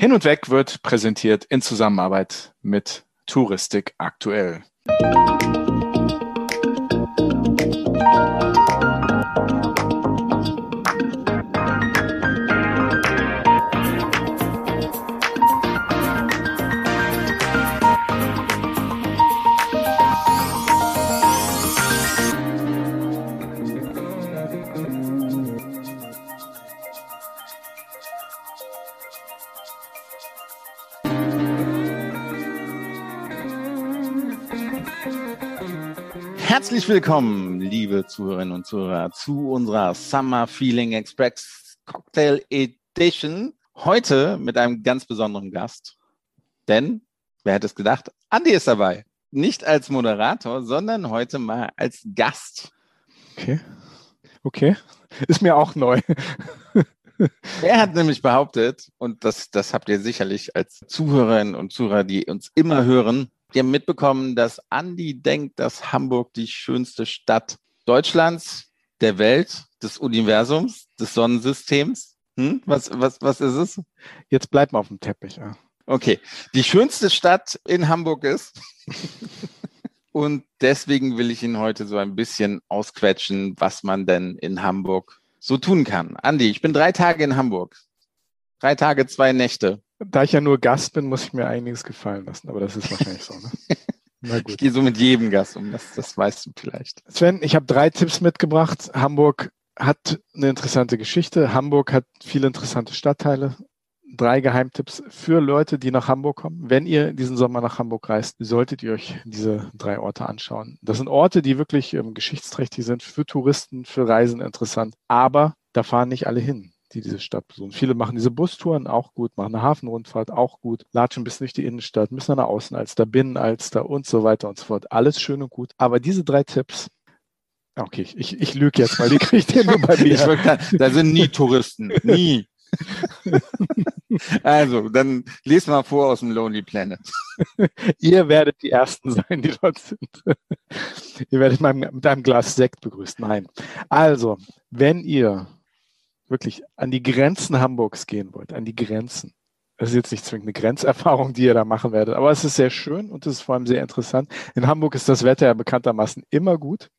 Hin und Weg wird präsentiert in Zusammenarbeit mit Touristik aktuell. Herzlich willkommen, liebe Zuhörerinnen und Zuhörer, zu unserer Summer Feeling Express Cocktail Edition. Heute mit einem ganz besonderen Gast. Denn, wer hätte es gedacht, Andi ist dabei. Nicht als Moderator, sondern heute mal als Gast. Okay. Okay. Ist mir auch neu. Er hat nämlich behauptet, und das, das habt ihr sicherlich als Zuhörerinnen und Zuhörer, die uns immer hören, die haben mitbekommen, dass Andi denkt, dass Hamburg die schönste Stadt Deutschlands, der Welt, des Universums, des Sonnensystems. Hm? Was, was, was ist es? Jetzt bleib mal auf dem Teppich. Ja. Okay, die schönste Stadt in Hamburg ist. Und deswegen will ich ihn heute so ein bisschen ausquetschen, was man denn in Hamburg so tun kann. Andi, ich bin drei Tage in Hamburg. Drei Tage, zwei Nächte. Da ich ja nur Gast bin, muss ich mir einiges gefallen lassen, aber das ist wahrscheinlich so. Ne? Na gut. Ich gehe so mit jedem Gast um, das, das weißt du vielleicht. Sven, ich habe drei Tipps mitgebracht. Hamburg hat eine interessante Geschichte. Hamburg hat viele interessante Stadtteile. Drei Geheimtipps für Leute, die nach Hamburg kommen. Wenn ihr diesen Sommer nach Hamburg reist, solltet ihr euch diese drei Orte anschauen. Das sind Orte, die wirklich ähm, geschichtsträchtig sind, für Touristen, für Reisen interessant. Aber da fahren nicht alle hin die diese Stadt besuchen. Viele machen diese Bustouren auch gut, machen eine Hafenrundfahrt auch gut, latschen bis durch die Innenstadt, müssen an der Außenalster, Binnenalster und so weiter und so fort. Alles schön und gut. Aber diese drei Tipps, okay, ich, ich lüge jetzt mal, die kriegt ihr nur bei mir. Ich wollte, da sind nie Touristen, nie. also, dann lest mal vor aus dem Lonely Planet. ihr werdet die Ersten sein, die dort sind. ihr werdet mit einem Glas Sekt begrüßt. Nein. Also, wenn ihr wirklich an die Grenzen Hamburgs gehen wollt, an die Grenzen. Das ist jetzt nicht zwingend eine Grenzerfahrung, die ihr da machen werdet, aber es ist sehr schön und es ist vor allem sehr interessant. In Hamburg ist das Wetter ja bekanntermaßen immer gut.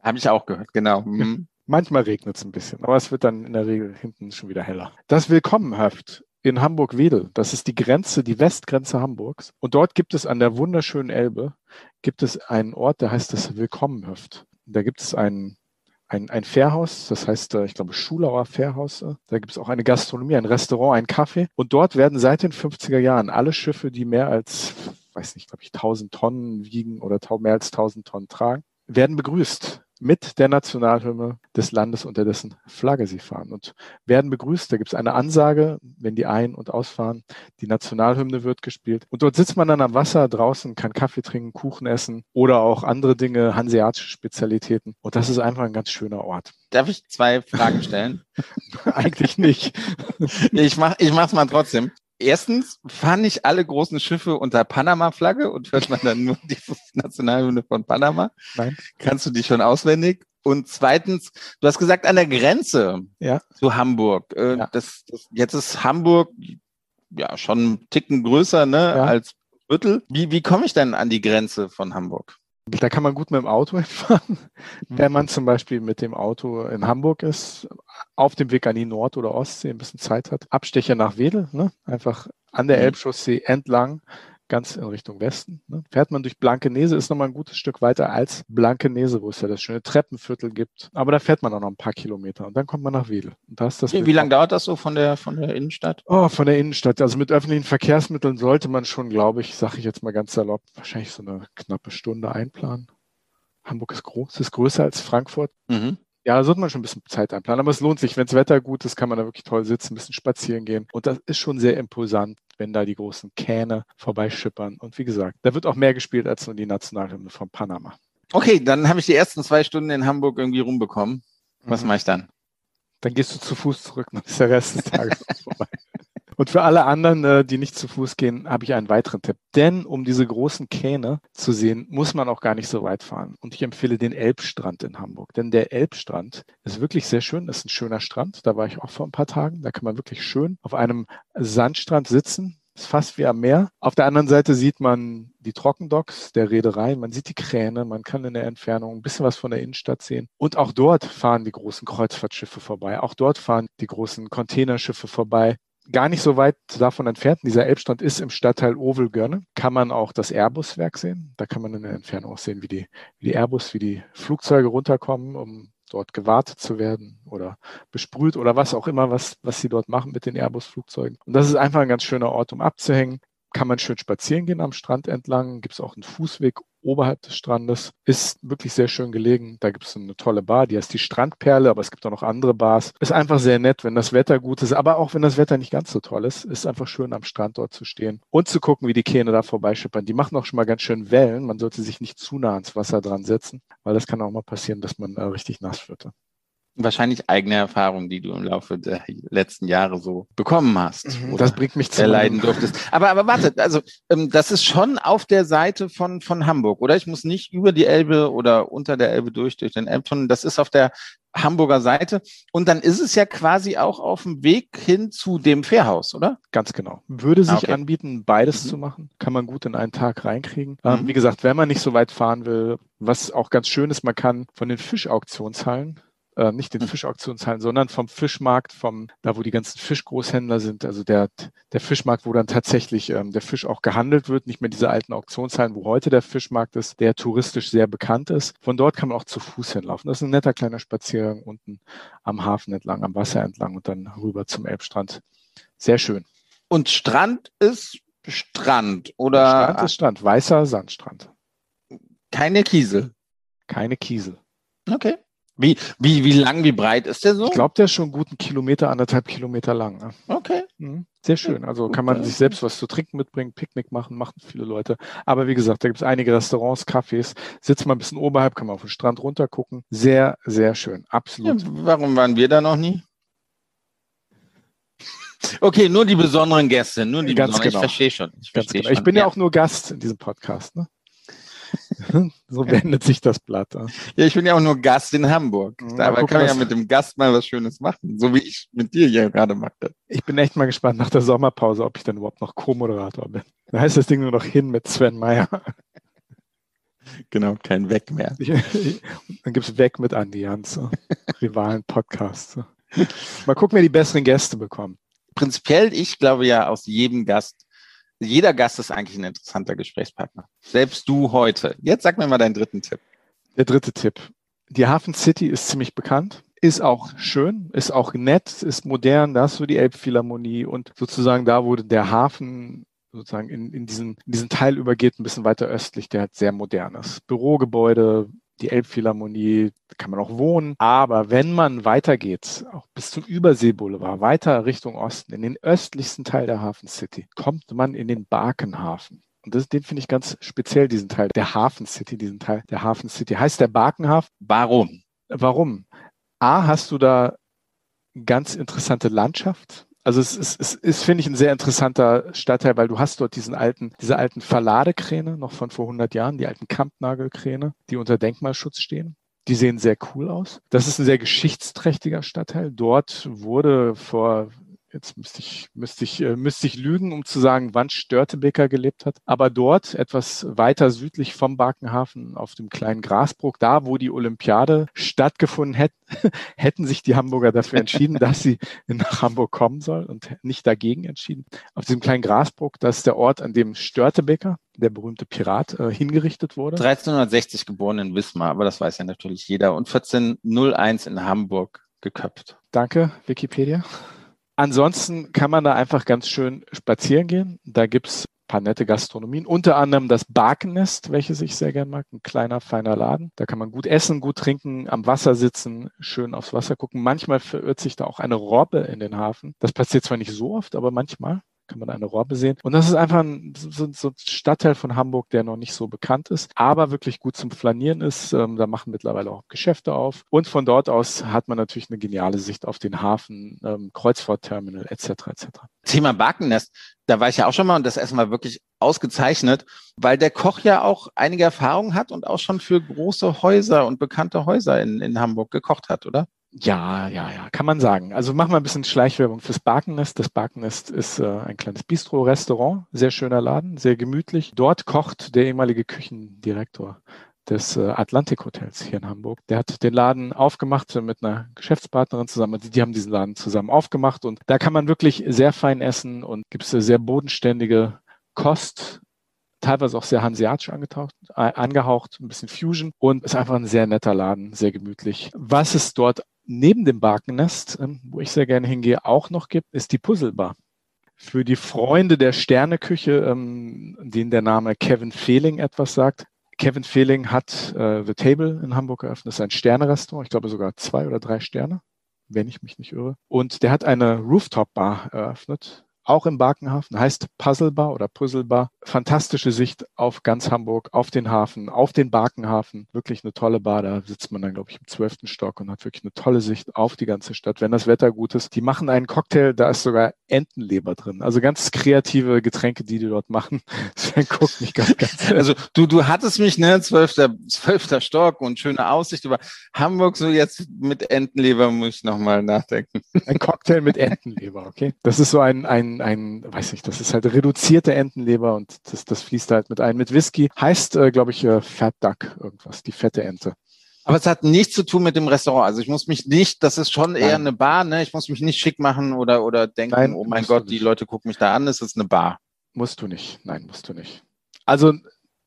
Habe ich auch gehört, genau. Mhm. Manchmal regnet es ein bisschen, aber es wird dann in der Regel hinten schon wieder heller. Das Willkommenhaft in Hamburg-Wedel, das ist die Grenze, die Westgrenze Hamburgs. Und dort gibt es an der wunderschönen Elbe, gibt es einen Ort, der heißt das Willkommenhöft. Da gibt es einen ein, ein Fährhaus, das heißt, äh, ich glaube, Schulauer Fährhaus. Äh, da gibt es auch eine Gastronomie, ein Restaurant, ein Café. Und dort werden seit den 50er Jahren alle Schiffe, die mehr als, weiß nicht, glaube ich, 1000 Tonnen wiegen oder mehr als 1000 Tonnen tragen, werden begrüßt mit der Nationalhymne des Landes, unter dessen Flagge sie fahren und werden begrüßt. Da gibt es eine Ansage, wenn die ein- und ausfahren. Die Nationalhymne wird gespielt. Und dort sitzt man dann am Wasser draußen, kann Kaffee trinken, Kuchen essen oder auch andere Dinge, hanseatische Spezialitäten. Und das ist einfach ein ganz schöner Ort. Darf ich zwei Fragen stellen? Eigentlich nicht. ich mach, ich mach's mal trotzdem erstens fahren nicht alle großen Schiffe unter Panama-Flagge und hört man dann nur die Nationalhymne von Panama. Nein. Kannst du die schon auswendig? Und zweitens, du hast gesagt, an der Grenze ja. zu Hamburg. Äh, ja. das, das, jetzt ist Hamburg ja schon einen Ticken größer ne, ja. als Büttel. Wie, wie komme ich denn an die Grenze von Hamburg? Da kann man gut mit dem Auto hinfahren. Wenn man zum Beispiel mit dem Auto in Hamburg ist, auf dem Weg an die Nord- oder Ostsee ein bisschen Zeit hat. Abstecher nach Wedel, ne? einfach an der mhm. Elbchaussee entlang, ganz in Richtung Westen. Ne? Fährt man durch Blankenese, ist nochmal ein gutes Stück weiter als Blankenese, wo es ja das schöne Treppenviertel gibt. Aber da fährt man auch noch ein paar Kilometer und dann kommt man nach Wedel. Und da ist das wie, wie lange dauert das so von der, von der Innenstadt? Oh, von der Innenstadt. Also mit öffentlichen Verkehrsmitteln sollte man schon, glaube ich, sage ich jetzt mal ganz salopp, wahrscheinlich so eine knappe Stunde einplanen. Hamburg ist groß, ist größer als Frankfurt. Mhm. Ja, da sollte man schon ein bisschen Zeit einplanen. Aber es lohnt sich. Wenn das Wetter gut ist, kann man da wirklich toll sitzen, ein bisschen spazieren gehen. Und das ist schon sehr imposant, wenn da die großen Kähne vorbeischippern. Und wie gesagt, da wird auch mehr gespielt als nur die Nationalhymne von Panama. Okay, dann habe ich die ersten zwei Stunden in Hamburg irgendwie rumbekommen. Was mhm. mache ich dann? Dann gehst du zu Fuß zurück, dann ist der Rest des Tages vorbei. Und für alle anderen, äh, die nicht zu Fuß gehen, habe ich einen weiteren Tipp. Denn um diese großen Kähne zu sehen, muss man auch gar nicht so weit fahren. Und ich empfehle den Elbstrand in Hamburg. Denn der Elbstrand ist wirklich sehr schön. Das ist ein schöner Strand. Da war ich auch vor ein paar Tagen. Da kann man wirklich schön auf einem Sandstrand sitzen ist fast wie am Meer. Auf der anderen Seite sieht man die Trockendocks der Reederei, man sieht die Kräne, man kann in der Entfernung ein bisschen was von der Innenstadt sehen. Und auch dort fahren die großen Kreuzfahrtschiffe vorbei. Auch dort fahren die großen Containerschiffe vorbei. Gar nicht so weit davon entfernt, dieser Elbstrand ist im Stadtteil Ovel-Görne, kann man auch das Airbus-Werk sehen. Da kann man in der Entfernung auch sehen, wie die, wie die Airbus, wie die Flugzeuge runterkommen, um dort gewartet zu werden oder besprüht oder was auch immer, was, was sie dort machen mit den Airbus-Flugzeugen. Und das ist einfach ein ganz schöner Ort, um abzuhängen. Kann man schön spazieren gehen am Strand entlang. Gibt es auch einen Fußweg oberhalb des Strandes. Ist wirklich sehr schön gelegen. Da gibt es eine tolle Bar, die heißt die Strandperle, aber es gibt auch noch andere Bars. Ist einfach sehr nett, wenn das Wetter gut ist, aber auch wenn das Wetter nicht ganz so toll ist, ist einfach schön am Strand dort zu stehen und zu gucken, wie die Kähne da vorbeischippern. Die machen auch schon mal ganz schön Wellen. Man sollte sich nicht zu nah ans Wasser dran setzen, weil das kann auch mal passieren, dass man äh, richtig nass wird wahrscheinlich eigene Erfahrungen, die du im Laufe der letzten Jahre so bekommen hast. Mhm, das bringt mich zu leiden durftest. Aber, aber warte, also ähm, das ist schon auf der Seite von, von Hamburg, oder? Ich muss nicht über die Elbe oder unter der Elbe durch, durch den Elbtunnel. Das ist auf der Hamburger Seite. Und dann ist es ja quasi auch auf dem Weg hin zu dem Fährhaus, oder? Ganz genau. Würde sich okay. anbieten, beides mhm. zu machen. Kann man gut in einen Tag reinkriegen. Ähm, mhm. wie gesagt, wenn man nicht so weit fahren will, was auch ganz schön ist, man kann von den Fischauktionshallen äh, nicht den hm. Fischauktionshallen, sondern vom Fischmarkt, vom, da wo die ganzen Fischgroßhändler sind, also der, der Fischmarkt, wo dann tatsächlich ähm, der Fisch auch gehandelt wird, nicht mehr diese alten Auktionshallen, wo heute der Fischmarkt ist, der touristisch sehr bekannt ist. Von dort kann man auch zu Fuß hinlaufen. Das ist ein netter kleiner Spaziergang unten am Hafen entlang, am Wasser entlang und dann rüber zum Elbstrand. Sehr schön. Und Strand ist Strand oder? Strand ist Strand, weißer Sandstrand. Keine Kiesel. Keine Kiesel. Okay. Wie, wie, wie lang, wie breit ist der so? Ich glaube, der ist schon einen guten Kilometer, anderthalb Kilometer lang. Ne? Okay. Mhm. Sehr schön. Also kann man sich selbst was zu trinken mitbringen, Picknick machen, machen viele Leute. Aber wie gesagt, da gibt es einige Restaurants, Cafés. Sitzt mal ein bisschen oberhalb, kann man auf den Strand runter gucken. Sehr, sehr schön. Absolut. Ja, warum waren wir da noch nie? Okay, nur die besonderen Gäste, nur die Ganz besonderen. Genau. Ich verstehe schon. Ich, verstehe genau. schon. ich bin ja. ja auch nur Gast in diesem Podcast. Ne? so wendet sich das Blatt. Ja, ich bin ja auch nur Gast in Hamburg. Dabei kann man ja mit dem Gast mal was Schönes machen, so wie ich mit dir hier gerade mache. Ich bin echt mal gespannt nach der Sommerpause, ob ich dann überhaupt noch Co-Moderator bin. Da heißt das Ding nur noch hin mit Sven Meyer. Genau, kein Weg mehr. dann gibt es Weg mit Andi Jans, Rivalen-Podcast. Mal gucken, wer die besseren Gäste bekommt. Prinzipiell, ich glaube ja, aus jedem Gast jeder Gast ist eigentlich ein interessanter Gesprächspartner. Selbst du heute. Jetzt sag mir mal deinen dritten Tipp. Der dritte Tipp. Die Hafen City ist ziemlich bekannt, ist auch schön, ist auch nett, ist modern. Da hast du die Elbphilharmonie und sozusagen da wurde der Hafen sozusagen in, in, diesen, in diesen Teil übergeht, ein bisschen weiter östlich, der hat sehr modernes Bürogebäude, die Elbphilharmonie, da kann man auch wohnen. Aber wenn man weitergeht, auch bis zum Überseeboulevard, weiter Richtung Osten, in den östlichsten Teil der Hafen City, kommt man in den Barkenhafen. Und das, den finde ich ganz speziell, diesen Teil der Hafen City, diesen Teil der Hafen City. Heißt der Barkenhafen? Warum? Warum? A, hast du da ganz interessante Landschaft. Also es ist, es ist finde ich, ein sehr interessanter Stadtteil, weil du hast dort diesen alten, diese alten Verladekräne noch von vor 100 Jahren, die alten Kampnagelkräne, die unter Denkmalschutz stehen. Die sehen sehr cool aus. Das ist ein sehr geschichtsträchtiger Stadtteil. Dort wurde vor jetzt müsste ich, müsste ich, äh, müsste ich lügen, um zu sagen, wann Störtebeker gelebt hat. Aber dort, etwas weiter südlich vom Barkenhafen, auf dem kleinen Grasbruck, da wo die Olympiade stattgefunden hätte, hätten sich die Hamburger dafür entschieden, dass sie nach Hamburg kommen soll und nicht dagegen entschieden. Auf diesem kleinen Grasbruck, das ist der Ort, an dem Störtebeker, der berühmte Pirat, äh, hingerichtet wurde. 1360 geboren in Wismar, aber das weiß ja natürlich jeder. Und 1401 in Hamburg geköpft. Danke, Wikipedia. Ansonsten kann man da einfach ganz schön spazieren gehen. Da gibt's paar nette Gastronomien, unter anderem das Barkennest, welches ich sehr gern mag, ein kleiner, feiner Laden. Da kann man gut essen, gut trinken, am Wasser sitzen, schön aufs Wasser gucken. Manchmal verirrt sich da auch eine Robbe in den Hafen. Das passiert zwar nicht so oft, aber manchmal. Kann man eine Robbe sehen. Und das ist einfach ein, so, so ein Stadtteil von Hamburg, der noch nicht so bekannt ist, aber wirklich gut zum Flanieren ist. Ähm, da machen mittlerweile auch Geschäfte auf. Und von dort aus hat man natürlich eine geniale Sicht auf den Hafen, ähm, Kreuzfahrtterminal etc. etc. Thema Barkennest, da war ich ja auch schon mal und das Essen war wirklich ausgezeichnet, weil der Koch ja auch einige Erfahrungen hat und auch schon für große Häuser und bekannte Häuser in, in Hamburg gekocht hat, oder? Ja, ja, ja, kann man sagen. Also machen wir ein bisschen Schleichwerbung fürs Barkennest. Das Barkennest ist äh, ein kleines Bistro-Restaurant, sehr schöner Laden, sehr gemütlich. Dort kocht der ehemalige Küchendirektor des äh, Atlantik Hotels hier in Hamburg. Der hat den Laden aufgemacht mit einer Geschäftspartnerin zusammen. Also die haben diesen Laden zusammen aufgemacht und da kann man wirklich sehr fein essen und gibt es sehr bodenständige Kost, teilweise auch sehr hanseatisch angetaucht, angehaucht, ein bisschen Fusion und ist einfach ein sehr netter Laden, sehr gemütlich. Was es dort neben dem Barkennest, ähm, wo ich sehr gerne hingehe, auch noch gibt, ist die Puzzlebar. Für die Freunde der Sterneküche, ähm, denen der Name Kevin Fehling etwas sagt. Kevin Fehling hat äh, The Table in Hamburg eröffnet. Ist ein Sternerestaurant, ich glaube sogar zwei oder drei Sterne, wenn ich mich nicht irre. Und der hat eine Rooftop-Bar eröffnet auch im Barkenhafen, heißt Puzzlebar oder Puzzlebar. Fantastische Sicht auf ganz Hamburg, auf den Hafen, auf den Barkenhafen. Wirklich eine tolle Bar. Da sitzt man dann, glaube ich, im zwölften Stock und hat wirklich eine tolle Sicht auf die ganze Stadt, wenn das Wetter gut ist. Die machen einen Cocktail, da ist sogar Entenleber drin. Also ganz kreative Getränke, die die dort machen. Sven guckt mich ganz, ganz. Also du, du hattest mich, ne, zwölfter, zwölfter Stock und schöne Aussicht über Hamburg. So jetzt mit Entenleber muss ich nochmal nachdenken. Ein Cocktail mit Entenleber, okay. Das ist so ein, ein ein, weiß nicht, das ist halt reduzierte Entenleber und das, das fließt halt mit ein. Mit Whisky heißt, äh, glaube ich, äh, Fat Duck irgendwas, die fette Ente. Aber es hat nichts zu tun mit dem Restaurant. Also ich muss mich nicht, das ist schon Nein. eher eine Bar, ne? Ich muss mich nicht schick machen oder, oder denken, Nein, oh mein Gott, die Leute gucken mich da an, es ist eine Bar. Musst du nicht. Nein, musst du nicht. Also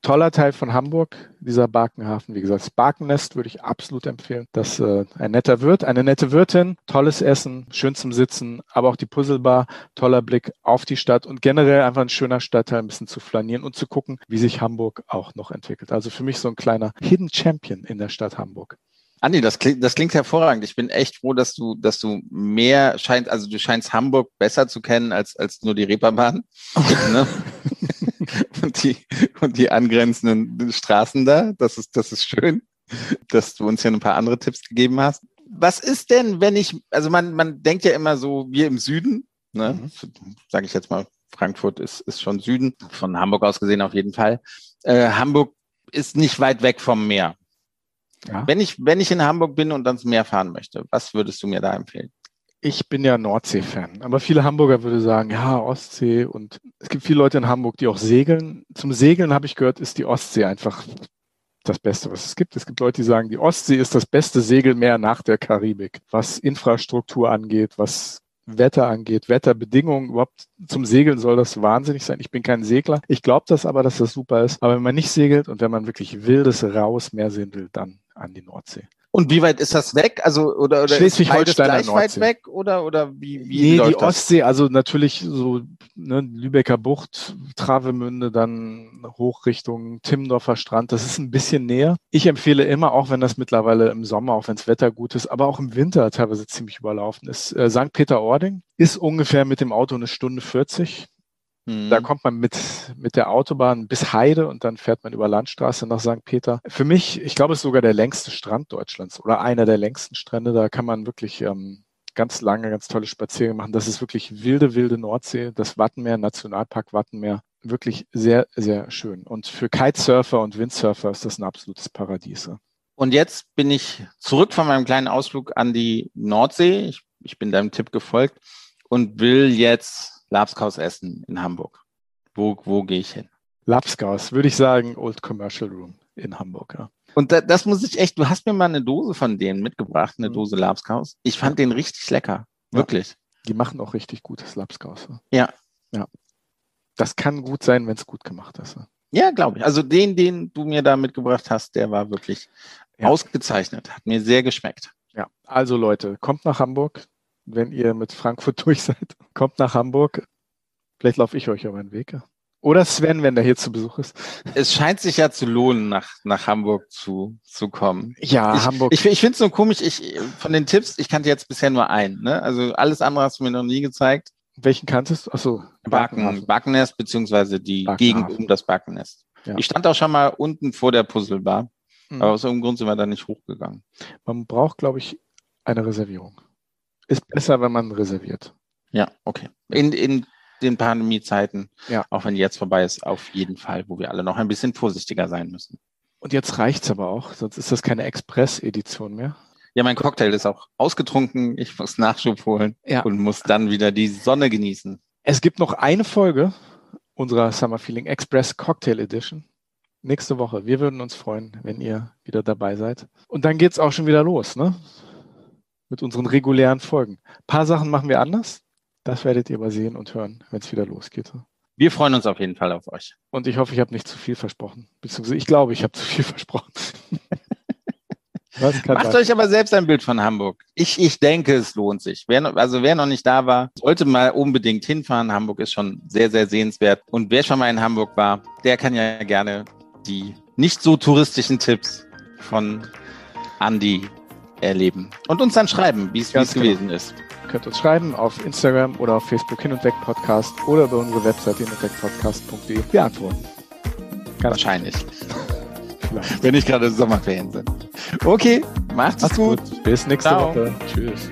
toller Teil von Hamburg, dieser Barkenhafen. Wie gesagt, das Barkennest würde ich absolut empfehlen. Das äh, ein netter Wirt, eine nette Wirtin, tolles Essen, schön zum Sitzen, aber auch die Puzzlebar, toller Blick auf die Stadt und generell einfach ein schöner Stadtteil, ein bisschen zu flanieren und zu gucken, wie sich Hamburg auch noch entwickelt. Also für mich so ein kleiner Hidden Champion in der Stadt Hamburg. Andi, das klingt, das klingt hervorragend. Ich bin echt froh, dass du, dass du mehr scheinst, also du scheinst Hamburg besser zu kennen als, als nur die Reeperbahn. ne? Und die, und die angrenzenden Straßen da. Das ist, das ist schön, dass du uns hier ein paar andere Tipps gegeben hast. Was ist denn, wenn ich, also man, man denkt ja immer so, wir im Süden, ne? Mhm. sage ich jetzt mal, Frankfurt ist, ist schon Süden, von Hamburg aus gesehen auf jeden Fall. Äh, Hamburg ist nicht weit weg vom Meer. Ja. Wenn, ich, wenn ich in Hamburg bin und ans Meer fahren möchte, was würdest du mir da empfehlen? Ich bin ja Nordsee-Fan, aber viele Hamburger würde sagen, ja, Ostsee und es gibt viele Leute in Hamburg, die auch segeln. Zum Segeln habe ich gehört, ist die Ostsee einfach das Beste, was es gibt. Es gibt Leute, die sagen, die Ostsee ist das beste Segelmeer nach der Karibik, was Infrastruktur angeht, was Wetter angeht, Wetterbedingungen, überhaupt zum Segeln soll das wahnsinnig sein. Ich bin kein Segler. Ich glaube das aber, dass das super ist. Aber wenn man nicht segelt und wenn man wirklich wildes, raues Meer sehen will, dann an die Nordsee. Und wie weit ist das weg? Also oder, oder Schleswig-Holstein gleich weit weg oder oder wie wie Nee, die Ostsee, das? also natürlich so ne, Lübecker Bucht, Travemünde, dann hoch Richtung Timmendorfer Strand. Das ist ein bisschen näher. Ich empfehle immer, auch wenn das mittlerweile im Sommer, auch wenn das Wetter gut ist, aber auch im Winter teilweise ziemlich überlaufen ist. Äh, St. Peter-Ording ist ungefähr mit dem Auto eine Stunde 40. Da mhm. kommt man mit, mit der Autobahn bis Heide und dann fährt man über Landstraße nach St. Peter. Für mich, ich glaube, es ist sogar der längste Strand Deutschlands oder einer der längsten Strände. Da kann man wirklich ähm, ganz lange, ganz tolle Spaziergänge machen. Das ist wirklich wilde, wilde Nordsee. Das Wattenmeer, Nationalpark Wattenmeer. Wirklich sehr, sehr schön. Und für Kitesurfer und Windsurfer ist das ein absolutes Paradies. Und jetzt bin ich zurück von meinem kleinen Ausflug an die Nordsee. Ich, ich bin deinem Tipp gefolgt und will jetzt Lapskaus essen in Hamburg. Wo, wo gehe ich hin? Lapskaus, würde ich sagen, Old Commercial Room in Hamburg, ja. Und da, das muss ich echt, du hast mir mal eine Dose von denen mitgebracht, eine mhm. Dose Lapskaus. Ich fand den richtig lecker. Wirklich. Ja, die machen auch richtig gutes Lapskaus. Ja. Ja. Das kann gut sein, wenn es gut gemacht ist. Ja, glaube ich. Also den, den du mir da mitgebracht hast, der war wirklich ja. ausgezeichnet. Hat mir sehr geschmeckt. Ja, also Leute, kommt nach Hamburg, wenn ihr mit Frankfurt durch seid, kommt nach Hamburg. Vielleicht laufe ich euch über den Weg. Oder Sven, wenn der hier zu Besuch ist. Es scheint sich ja zu lohnen, nach, nach Hamburg zu, zu kommen. Ja, ich, Hamburg. Ich, ich finde es so komisch, ich, von den Tipps, ich kannte jetzt bisher nur einen. Ne? Also alles andere hast du mir noch nie gezeigt. Welchen kanntest du? Achso, Backen, Backennest, beziehungsweise die Gegend um das Backennest. Ja. Ich stand auch schon mal unten vor der Puzzlebar, mhm. aber aus irgendeinem Grund sind wir da nicht hochgegangen. Man braucht, glaube ich, eine Reservierung. Ist besser, wenn man reserviert. Ja, okay. In, in den Pandemiezeiten, ja. auch wenn jetzt vorbei ist, auf jeden Fall, wo wir alle noch ein bisschen vorsichtiger sein müssen. Und jetzt reicht es aber auch, sonst ist das keine Express-Edition mehr. Ja, mein Cocktail ist auch ausgetrunken. Ich muss Nachschub holen ja. und muss dann wieder die Sonne genießen. Es gibt noch eine Folge unserer Summer Feeling Express Cocktail Edition. Nächste Woche. Wir würden uns freuen, wenn ihr wieder dabei seid. Und dann geht es auch schon wieder los, ne? Mit unseren regulären Folgen. Ein paar Sachen machen wir anders. Das werdet ihr aber sehen und hören, wenn es wieder losgeht. Wir freuen uns auf jeden Fall auf euch. Und ich hoffe, ich habe nicht zu viel versprochen. Beziehungsweise ich glaube, ich habe zu viel versprochen. Macht sein. euch aber selbst ein Bild von Hamburg. Ich, ich denke, es lohnt sich. Wer, also wer noch nicht da war, sollte mal unbedingt hinfahren. Hamburg ist schon sehr, sehr sehenswert. Und wer schon mal in Hamburg war, der kann ja gerne die nicht so touristischen Tipps von Andy erleben. Und uns dann schreiben, wie es genau. gewesen ist. Ihr könnt uns schreiben auf Instagram oder auf Facebook Hin und Weg Podcast oder über unsere Webseite hinundwegpodcast.de. Wir antworten. Ganz Wahrscheinlich. Wenn nicht gerade Sommerferien sind. Okay, macht's, macht's gut. gut. Bis nächste Ciao. Woche. Tschüss.